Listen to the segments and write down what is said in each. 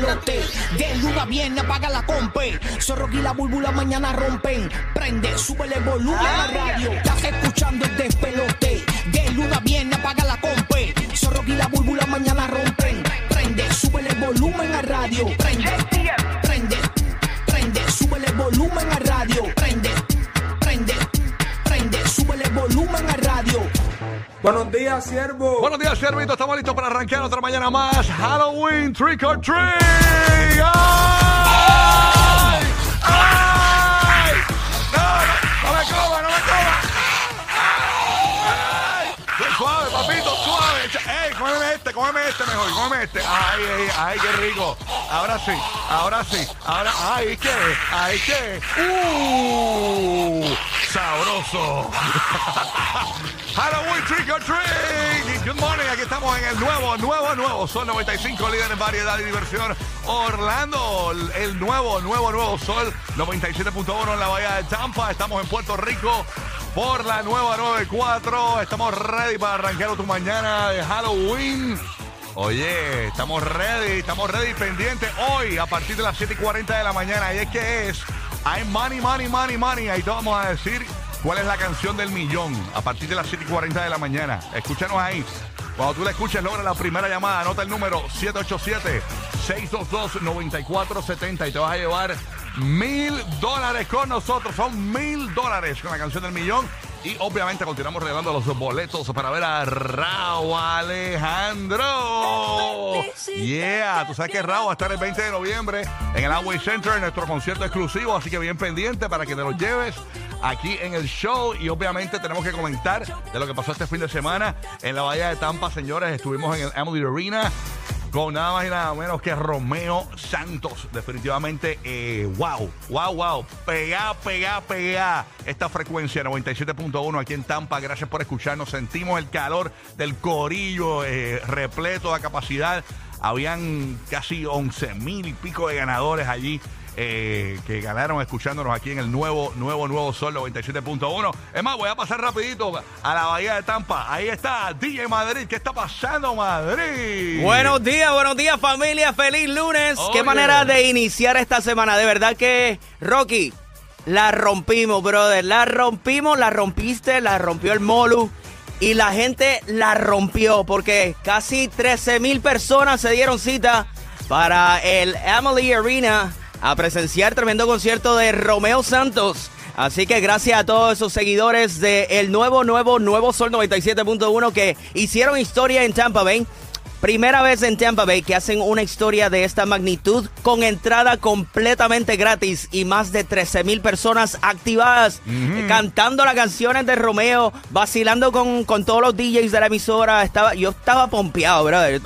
despelote. De luna viene, apaga la compe. Zorro y la búlbula mañana rompen. Prende, súbele el volumen a la radio. Estás escuchando el despelote. Buenos días, siervo. Buenos días, Servito. Estamos listos para arrancar otra mañana más. Halloween Trick or Treat. ¡Ay! ¡Ay! No, no, no me coma, no me coma. ¡Ay! Suave, papito, suave. ¡Ey, cómeme este, cómeme este mejor, cómeme este! ¡Ay, ay, ay, qué rico! Ahora sí, ahora sí, ahora, ¡ay, qué! ¡Ay, qué! ¡Uh! ¡Sabroso! Halloween Trick or Treat. Good morning, aquí estamos en el nuevo, nuevo, nuevo Sol 95, líder en variedad y diversión. Orlando, el nuevo, nuevo, nuevo Sol 97.1 en la bahía de Tampa. Estamos en Puerto Rico por la nueva 94. Estamos ready para arrancar tu mañana de Halloween. Oye, estamos ready, estamos ready, pendiente hoy a partir de las 7 y 40 de la mañana. Y es que es, hay money, money, money, money. Ahí te vamos a decir cuál es la canción del millón a partir de las 7 y 40 de la mañana. Escúchanos ahí. Cuando tú la escuches, logra la primera llamada. Anota el número 787-622-9470 y te vas a llevar mil dólares con nosotros. Son mil dólares con la canción del millón. Y obviamente continuamos regalando los boletos para ver a Raúl Alejandro. Yeah, tú sabes que Raúl va a estar el 20 de noviembre en el Amway Center en nuestro concierto exclusivo, así que bien pendiente para que te lo lleves aquí en el show. Y obviamente tenemos que comentar de lo que pasó este fin de semana en la Bahía de Tampa, señores. Estuvimos en el Emily Arena con nada más y nada menos que Romeo Santos. Definitivamente, eh, wow, wow, wow. Pegá, pegá, pegá. Esta frecuencia 97.1 aquí en Tampa. Gracias por escucharnos. Sentimos el calor del corillo eh, repleto a capacidad. Habían casi 11 mil y pico de ganadores allí. Eh, que ganaron escuchándonos aquí en el nuevo, nuevo, nuevo Sol 97.1. Es más, voy a pasar rapidito a la Bahía de Tampa. Ahí está DJ Madrid. ¿Qué está pasando, Madrid? Buenos días, buenos días familia, feliz lunes. Qué manera de iniciar esta semana. De verdad que, Rocky, la rompimos, brother. La rompimos, la rompiste, la rompió el Molu. Y la gente la rompió porque casi 13 mil personas se dieron cita para el Emily Arena a presenciar tremendo concierto de Romeo Santos. Así que gracias a todos esos seguidores de el nuevo, nuevo, nuevo Sol 97.1 que hicieron historia en Tampa Bay. Primera vez en Tampa Bay que hacen una historia de esta magnitud con entrada completamente gratis y más de 13 mil personas activadas cantando las canciones de Romeo, vacilando con, con todos los DJs de la emisora. Estaba, yo estaba pompeado, brother.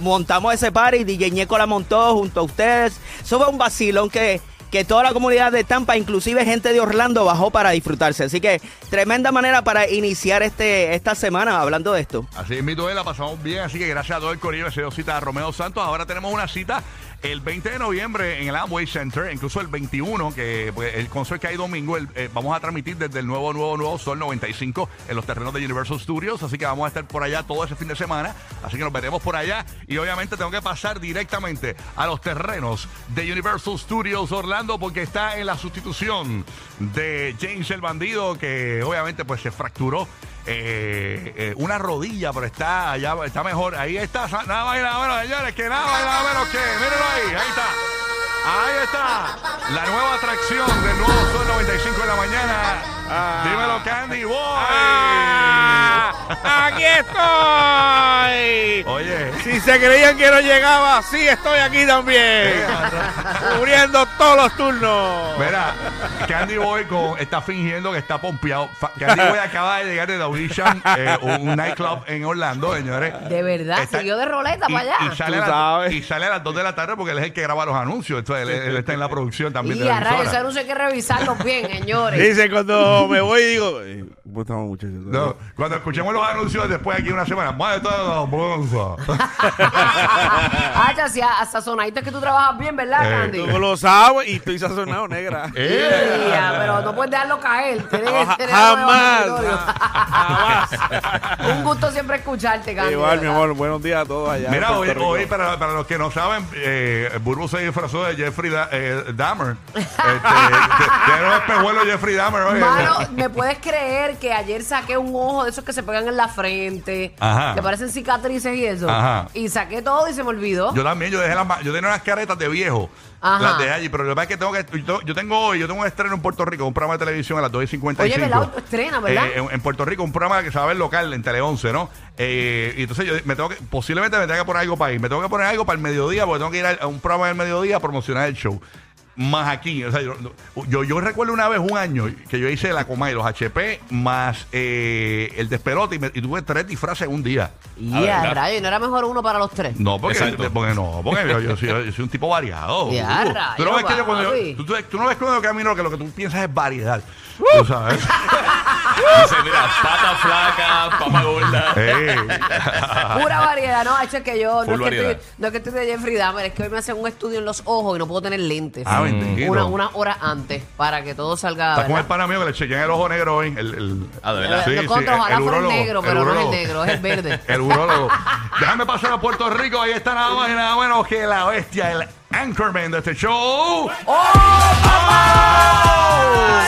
Montamos ese party, DJ Ñeco la montó junto a ustedes. Eso fue un vacilón que que toda la comunidad de Tampa, inclusive gente de Orlando, bajó para disfrutarse. Así que tremenda manera para iniciar este esta semana hablando de esto. Así es, mi la pasamos bien, así que gracias a todo el corillo se dio cita a Romeo Santos. Ahora tenemos una cita el 20 de noviembre en el Amway Center, incluso el 21, que pues, el concierto que hay domingo, el- eh, vamos a transmitir desde el nuevo, nuevo, nuevo Sol 95 en los terrenos de Universal Studios, así que vamos a estar por allá todo ese fin de semana, así que nos veremos por allá y obviamente tengo que pasar directamente a los terrenos de Universal Studios Orlando porque está en la sustitución de James el Bandido, que obviamente pues se fracturó eh, eh, una rodilla, pero está allá, está mejor. Ahí está, nada más y nada menos, señores, que nada más y nada menos que, mírenlo ahí, ahí está. Ahí está, la nueva atracción del nuevo Sol 95 de la mañana. Dímelo, Candy Boy. ¡Aquí estoy! Si se creían que no llegaba, sí estoy aquí también. Cubriendo todos los turnos. Mira, Candy Boy con- está fingiendo que está pompeado. Fa- Candy Boy acaba de llegar de The Audition, eh, un nightclub en Orlando, señores. De verdad, Está- siguió de roleta y, para allá. y sale Tú a las- sabes. y sale a las 2 de la tarde porque él es el que graba los anuncios. Entonces, él, él está en la producción también de Y la a rayos, emisora. ese anuncio hay que revisarlos bien, señores. Dice cuando me voy digo, eh, ¿cómo estamos muchachos? No, cuando escuchemos los anuncios después aquí una semana, más de toda la bolsa. Ah, ya, sí, hasta sonaditos que tú trabajas bien, ¿verdad, Eh, Candy? Tú lo sabes y estoy sazonado, negra. Eh. Ya, pero no puedes dejarlo caer. Tienes tener Jamás. Jamás. Un gusto siempre escucharte, Candy. Igual, de mi amor, buenos días a todos allá. Mira, hoy, para, para los que no saben, eh, Burbu se disfrazó de Jeffrey Da- eh, Dahmer. Este, un espejuelo Jeffrey Dahmer hoy. Mano, ¿me puedes creer que ayer saqué un ojo de esos que se pegan en la frente? Ajá. Que parecen cicatrices y eso. Ajá. Y saqué todo y se me olvidó. Yo también, yo dejé las yo tenía unas caretas de viejo. Ajá. Las dejé allí, pero lo que pasa es que tengo que, yo, yo tengo hoy, yo tengo un estreno en Puerto Rico, un programa de televisión a las 2 y 55. Oye, ¿verdad? Estrena, ¿verdad? Eh, en, en Puerto Rico, un programa que se va a ver local en Tele 11, ¿no? Eh, y entonces yo me tengo que, posiblemente me tenga que poner algo para ir. Me tengo que poner algo para el mediodía, porque tengo que ir a, a un programa del mediodía a promocionar el show. Más aquí, o sea, yo, yo, yo recuerdo una vez, un año, que yo hice la coma y los HP más eh, el despelote y, me- y tuve tres disfraces en un día. Y ver, rayos, ¿no era mejor uno para los tres? No, porque, porque no, porque yo, yo soy, yo soy un tipo variado. Ya, tú, tú rayos, no ves que yo cuando yo, tú, tú- tú no ves cuando yo camino que lo que tú piensas es variedad. Uh. Tú sabes. Dice, mira, pata flaca, papa gorda. Eh. Pura variedad, no, hecho es que yo no es que, estoy, no es que estoy de Jeffrey Dahmer, es que hoy me hacen un estudio en los ojos y no puedo tener lentes. Ah, bendito. una, una hora antes para que todo salga. Está con el ¿verdad? pana mío que le chequean el ojo negro hoy. El, el, Ah, de verdad. Lo contra, ojalá fuera el urólogo, negro, pero no es el urólogo. negro, es el verde. el urólogo. Déjame pasar a Puerto Rico. Ahí está nada más y nada menos que la bestia, el anchorman de este show. ¡Oh!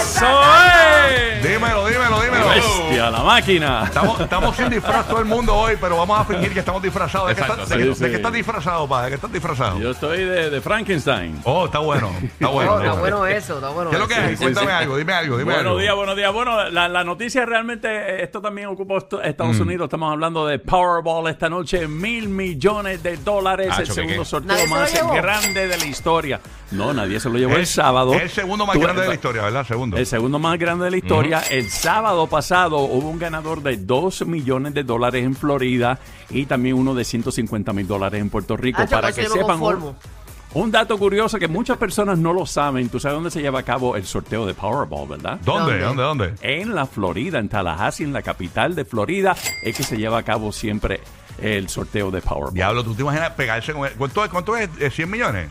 ¡Soy! Dímelo, dímelo, dímelo. Bestia, la máquina. Estamos, estamos sin disfraz todo el mundo hoy, pero vamos a fingir que estamos disfrazados. ¿De, qué, Exacto, estás- de sí, qué- de qué estás disfrazado, pa? ¿De qué estás disfrazado? Yo estoy de, de Frankenstein. Oh, está bueno. Está bueno. Está está bueno eso, está bueno ¿Qué es lo que Cuéntame sí. algo, dime algo, dime Buenos días, buenos días. Bueno, la, la noticia realmente, esto también ocupa esto- Mm. Estados Unidos. Estamos hablando de Powerball esta noche, mil millones de dólares, Ah, el segundo ¿qué? sorteo ¿Nadie se lo más grande de la historia. No, nadie se lo llevó el, sábado. el segundo más Tú- grande de la historia, ¿verdad? Segundo. El segundo más grande de la historia. El sábado pasado hubo un ganador de 2 millones de dólares en Florida y también uno de 150 mil dólares en Puerto Rico. Ah, para con que sepan, un, un dato curioso que muchas personas no lo saben. Tú sabes dónde se lleva a cabo el sorteo de Powerball, ¿verdad? ¿Dónde? ¿Dónde? ¿Dónde? ¿Dónde? En la Florida, en Tallahassee, en la capital de Florida, es que se lleva a cabo siempre el sorteo de Powerball. Diablo, ¿tú te imaginas pegarse con... ¿Cuánto, cuánto es? ¿Eh, ¿100 millones?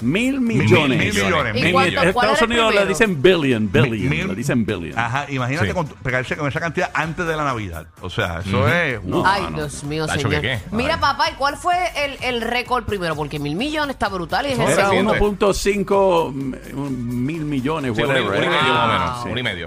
Mil mil millones. millones. ¿Y En cuál Estados era el Unidos le primero? dicen billion, billion. Mil- le dicen billion. Ajá, imagínate Sí. con- pegarse con esa cantidad antes de la Navidad. O sea, eso es... No, Ay, no. Dios mío, Tacho, señor. ¿qué qué? Mira, Ay. papá, ¿y cuál fue el, el récord primero? Porque mil millones está brutal y es el Era Reciente. segundo. 1.5 mm, mil millones, Sí, un, y- whatever. un y medio más o menos. Sí. Un y medio.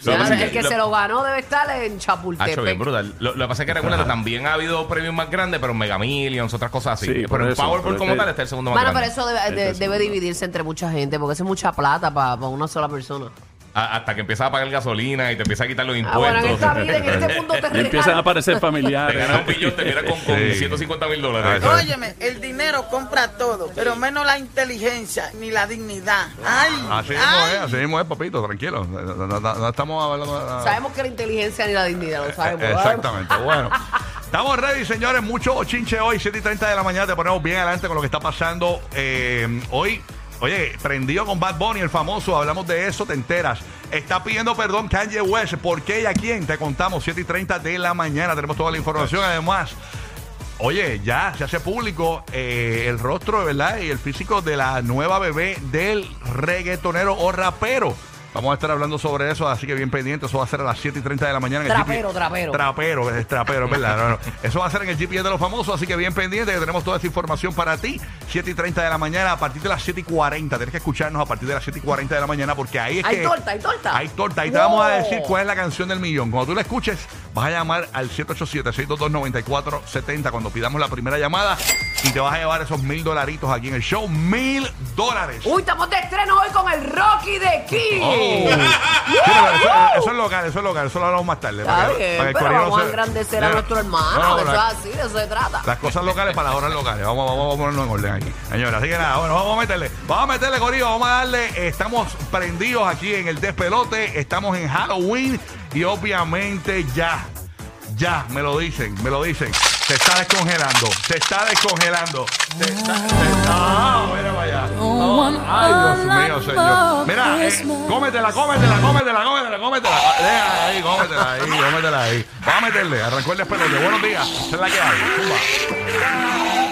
Ya, Lo que pasa es el que lo- se lo ganó debe estar en Ha hecho bien Chapultepec. brutal. Lo, lo que pasa es que recuerda, también ha habido premios más grandes, pero Mega Millions, otras cosas así. Sí, por pero el eso, Powerball pero como este- tal está el segundo más Bueno, pero grande. eso debe, de- debe dividirse entre mucha gente porque eso es mucha plata para una sola persona. A- hasta que empiezas a pagar gasolina y te empieza a quitar los Ah, bueno, en impuestos. esta vida, en este mundo te Y empiezan a regalan. aparecer te familiares. ganas un billón, te miras con, con Sí. 150 mil Ah, dólares. es. Óyeme, el dinero compra todo, pero menos la inteligencia ni la dignidad. Ay, Así mismo ay. es, así mismo es, papito, tranquilo. No, no- no- no estamos hablando de... Sabemos que la inteligencia ni la dignidad, lo sabemos. Exactamente, bueno. Estamos ready, señores. Mucho chinche hoy, 7 y 30 de la mañana. Te ponemos bien adelante con lo que está pasando eh, hoy. Oye, prendido con Bad Bunny, el famoso. Hablamos de eso, te enteras. Está pidiendo perdón Kanye West. ¿Por qué y a quién? Te contamos, 7 y 30 de la mañana. Tenemos toda la información. Además, Oye, ya se hace público eh, el rostro, ¿verdad? Y el físico de la nueva bebé del reggaetonero o rapero. Vamos a estar hablando sobre eso, así que bien pendiente. Eso va a ser a las 7 y 30 de la mañana. en el Trapero, trapero. Trapero, es trapero, verdad. No, no. Eso va a ser en el GPS de los famosos, así que bien pendiente, que tenemos toda esa información para ti. 7 y 30 de la mañana, a partir de las 7 y 40. Tienes que escucharnos a partir de las 7 y 40 de la mañana, porque ahí es Hay que. torta, hay torta. Hay torta. Ahí te vamos a decir cuál es la canción del millón. Cuando tú la escuches, vas a llamar al 787-622-9470. Cuando pidamos la primera llamada, y te vas a llevar esos mil dolaritos aquí en el show. Mil dólares. Uy, estamos de estreno hoy con el Rocky de King. Oh. Sí, pero eso, eso es local, eso es local, eso lo hablamos más tarde. Está para que- bien, para que el pero vamos a se- engrandecer a nuestro hermano. no, no, eso es así, de eso se trata. Las cosas locales para las horas locales. Vamos, vamos, vamos a ponernos en orden aquí. Señora, así que nada, bueno, vamos a meterle. Vamos a meterle, Corillo, vamos a darle. Estamos prendidos aquí en el despelote. Estamos en Halloween y obviamente ya, ya, me lo dicen, me lo dicen. Se está descongelando, se está descongelando. Se está, se está- ah, mira para allá. Oh, ay, Dios mío, señor. Mira, eh, cómetela, cómetela, cómetela, cómetela, cómetela. Deja ahí, cómetela ahí, cómetela ahí. Vamos a meterle, arrancó el despelote. Buenos días, esa es la que hay. Zumba.